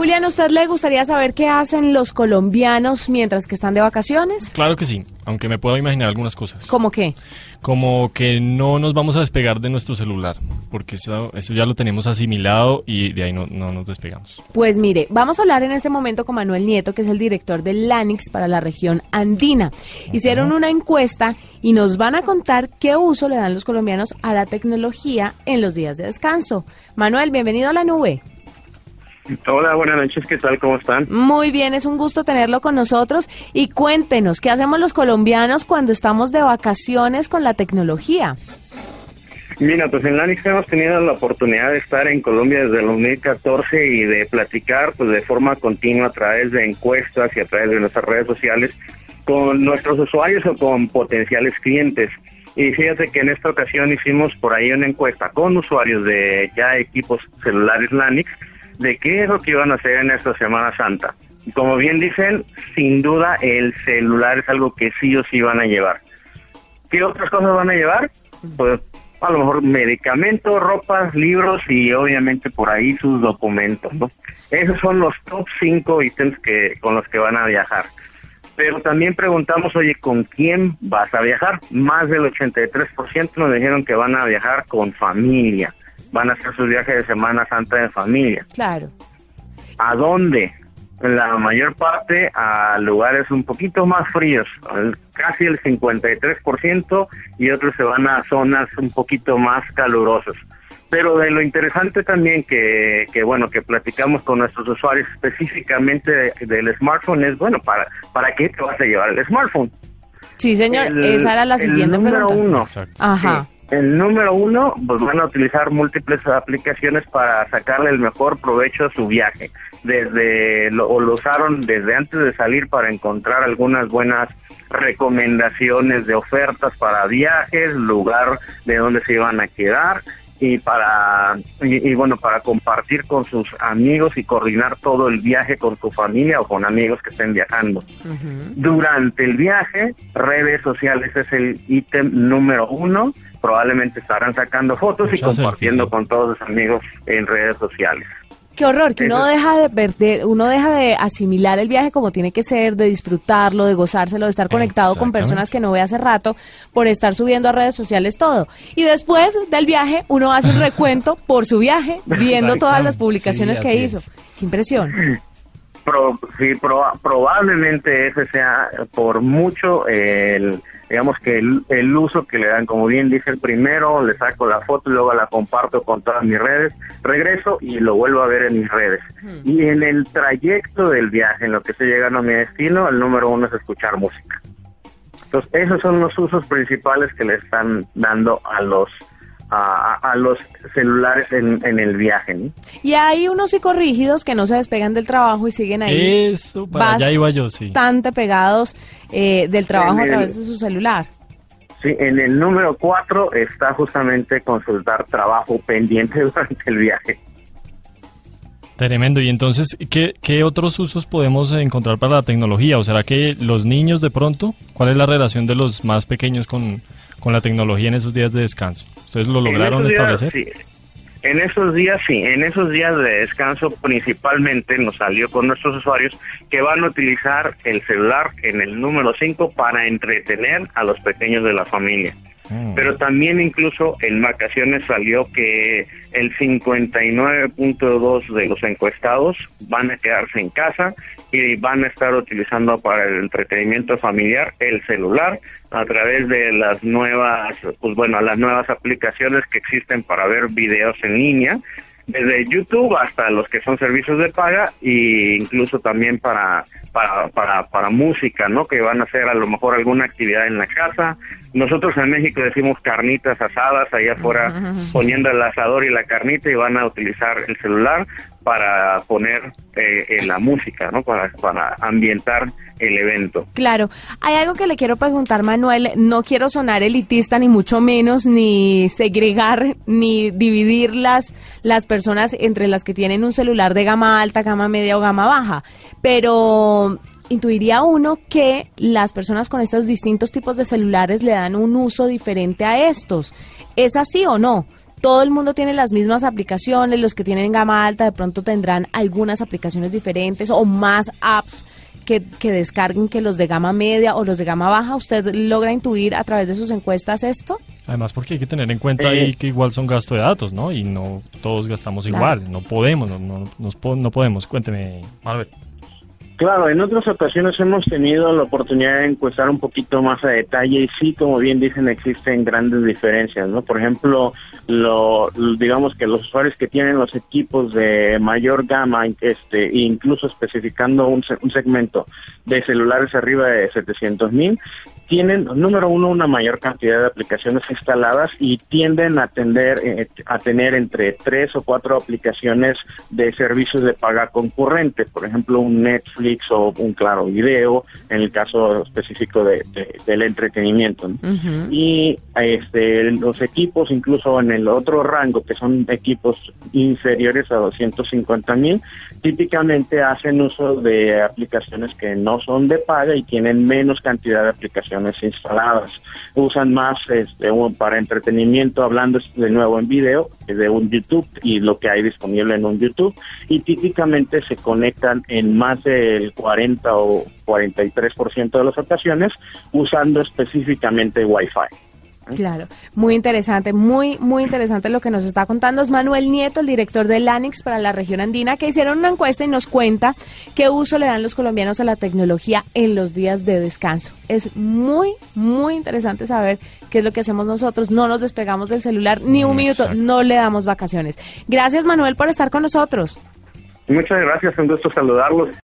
Julián, ¿usted le gustaría saber qué hacen los colombianos mientras que están de vacaciones? Claro que sí, aunque me puedo imaginar algunas cosas. ¿Cómo qué? Como que no nos vamos a despegar de nuestro celular, porque eso, eso ya lo tenemos asimilado y de ahí no, no nos despegamos. Pues mire, vamos a hablar en este momento con Manuel Nieto, que es el director del LANIX para la región andina. Hicieron una encuesta y nos van a contar qué uso le dan los colombianos a la tecnología en los días de descanso. Manuel, bienvenido a la nube. Hola, buenas noches, ¿qué tal? ¿Cómo están? Muy bien, es un gusto tenerlo con nosotros y cuéntenos, ¿qué hacemos los colombianos cuando estamos de vacaciones con la tecnología? Mira, pues en LANIX hemos tenido la oportunidad de estar en Colombia desde el 2014 y de platicar pues de forma continua a través de encuestas y a través de nuestras redes sociales con nuestros usuarios o con potenciales clientes. Y fíjate que en esta ocasión hicimos por ahí una encuesta con usuarios de ya equipos celulares LANIX de qué es lo que iban a hacer en esta Semana Santa. Y como bien dicen, sin duda el celular es algo que sí o sí van a llevar. ¿Qué otras cosas van a llevar? Pues a lo mejor medicamentos, ropas, libros y obviamente por ahí sus documentos, ¿no? Esos son los top 5 ítems que con los que van a viajar. Pero también preguntamos, oye, ¿con quién vas a viajar? Más del 83% nos dijeron que van a viajar con familia van a hacer sus viajes de Semana Santa de familia. Claro. ¿A dónde? La mayor parte a lugares un poquito más fríos, casi el 53%, y otros se van a zonas un poquito más calurosas. Pero de lo interesante también que, que bueno, que platicamos con nuestros usuarios específicamente del smartphone es, bueno, ¿para, ¿para qué te vas a llevar el smartphone? Sí, señor, esa era la siguiente el número pregunta. uno. Ajá. Sí. El número uno, pues van a utilizar múltiples aplicaciones para sacarle el mejor provecho a su viaje. Desde lo, o lo usaron desde antes de salir para encontrar algunas buenas recomendaciones de ofertas para viajes, lugar de donde se iban a quedar y para y, y, bueno para compartir con sus amigos y coordinar todo el viaje con tu familia o con amigos que estén viajando. Durante el viaje, redes sociales es el ítem número uno. Probablemente estarán sacando fotos y compartiendo selfies, con todos sus amigos en redes sociales. Qué horror, que uno deja de perder, uno deja de asimilar el viaje como tiene que ser, de disfrutarlo, de gozárselo, de estar conectado con personas que no ve hace rato por estar subiendo a redes sociales todo. Y después del viaje, uno hace un recuento por su viaje, viendo todas las publicaciones Sí, que hizo. es. Qué impresión. Pro- sí, proba- probablemente ese sea por mucho el, digamos que el, el uso que le dan, como bien dice el primero, le saco la foto y luego la comparto con todas mis redes, regreso y lo vuelvo a ver en mis redes. Y en el trayecto del viaje, en lo que estoy llegando a mi destino, el número uno es escuchar música. Entonces, esos son los usos principales que le están dando a los a, los celulares en, en el viaje. ¿no? Y hay unos psicorrígidos que no se despegan del trabajo y siguen ahí Eso, para allá iba yo, sí. bastante pegados eh, del trabajo a través de su celular. Sí, en el número cuatro está justamente consultar trabajo pendiente durante el viaje. Tremendo. Y entonces, ¿qué, ¿qué otros usos podemos encontrar para la tecnología? ¿O será que los niños de pronto? ¿Cuál es la relación de los más pequeños con, con la tecnología en esos días de descanso? ¿Ustedes lo lograron En esos días, establecer? sí. En esos días, sí, en esos días de descanso principalmente nos salió con nuestros usuarios que van a utilizar el celular en el número 5 para entretener a los pequeños de la familia. Mm. Pero también incluso en vacaciones salió que el 59.2 de los encuestados van a quedarse en casa y van a estar utilizando para el entretenimiento familiar el celular a través de las nuevas, pues bueno, las nuevas aplicaciones que existen para ver videos en línea, desde YouTube hasta los que son servicios de paga e incluso también para para, para, para música, ¿no? Que van a hacer a lo mejor alguna actividad en la casa, nosotros en México decimos carnitas asadas, allá afuera poniendo el asador y la carnita y van a utilizar el celular para poner eh, la música, ¿no? Para, para ambientar el evento. Claro. Hay algo que le quiero preguntar, Manuel. No quiero sonar elitista, ni mucho menos, ni segregar, ni dividir las, las personas entre las que tienen un celular de gama alta, gama media o gama baja. Pero intuiría uno que las personas con estos distintos tipos de celulares le dan un uso diferente a estos. ¿Es así o no? todo el mundo tiene las mismas aplicaciones, los que tienen gama alta de pronto tendrán algunas aplicaciones diferentes o más apps que, que, descarguen que los de gama media o los de gama baja. ¿Usted logra intuir a través de sus encuestas esto? Además, porque hay que tener en cuenta ahí que igual son gasto de datos, ¿no? Y no todos gastamos igual, no podemos, no, no, no podemos. Cuénteme, Marvel. Claro, en otras ocasiones hemos tenido la oportunidad de encuestar un poquito más a detalle y sí, como bien dicen, existen grandes diferencias, ¿no? Por ejemplo, lo, digamos que los usuarios que tienen los equipos de mayor gama, este, incluso especificando un, un segmento de celulares arriba de 700 mil, tienen, número uno, una mayor cantidad de aplicaciones instaladas y tienden a, tender, eh, a tener entre tres o cuatro aplicaciones de servicios de paga concurrente, por ejemplo, un Netflix o un Claro Video, en el caso específico de, del entretenimiento. Y este, los equipos, incluso en el otro rango, que son equipos inferiores a 250 mil, típicamente hacen uso de aplicaciones que no son de paga y tienen menos cantidad de aplicaciones instaladas. Usan más este, para entretenimiento, hablando de nuevo en video, de un YouTube y lo que hay disponible en un YouTube. Y típicamente se conectan en más del 40 o 43% de las ocasiones usando específicamente Wi-Fi. Claro, muy interesante, muy, muy interesante lo que nos está contando. Es Manuel Nieto, el director de LANIX para la región andina, que hicieron una encuesta y nos cuenta qué uso le dan los colombianos a la tecnología en los días de descanso. Es muy, muy interesante saber qué es lo que hacemos nosotros. No nos despegamos del celular ni un minuto, no le damos vacaciones. Gracias, Manuel, por estar con nosotros. Muchas gracias, un gusto saludarlos.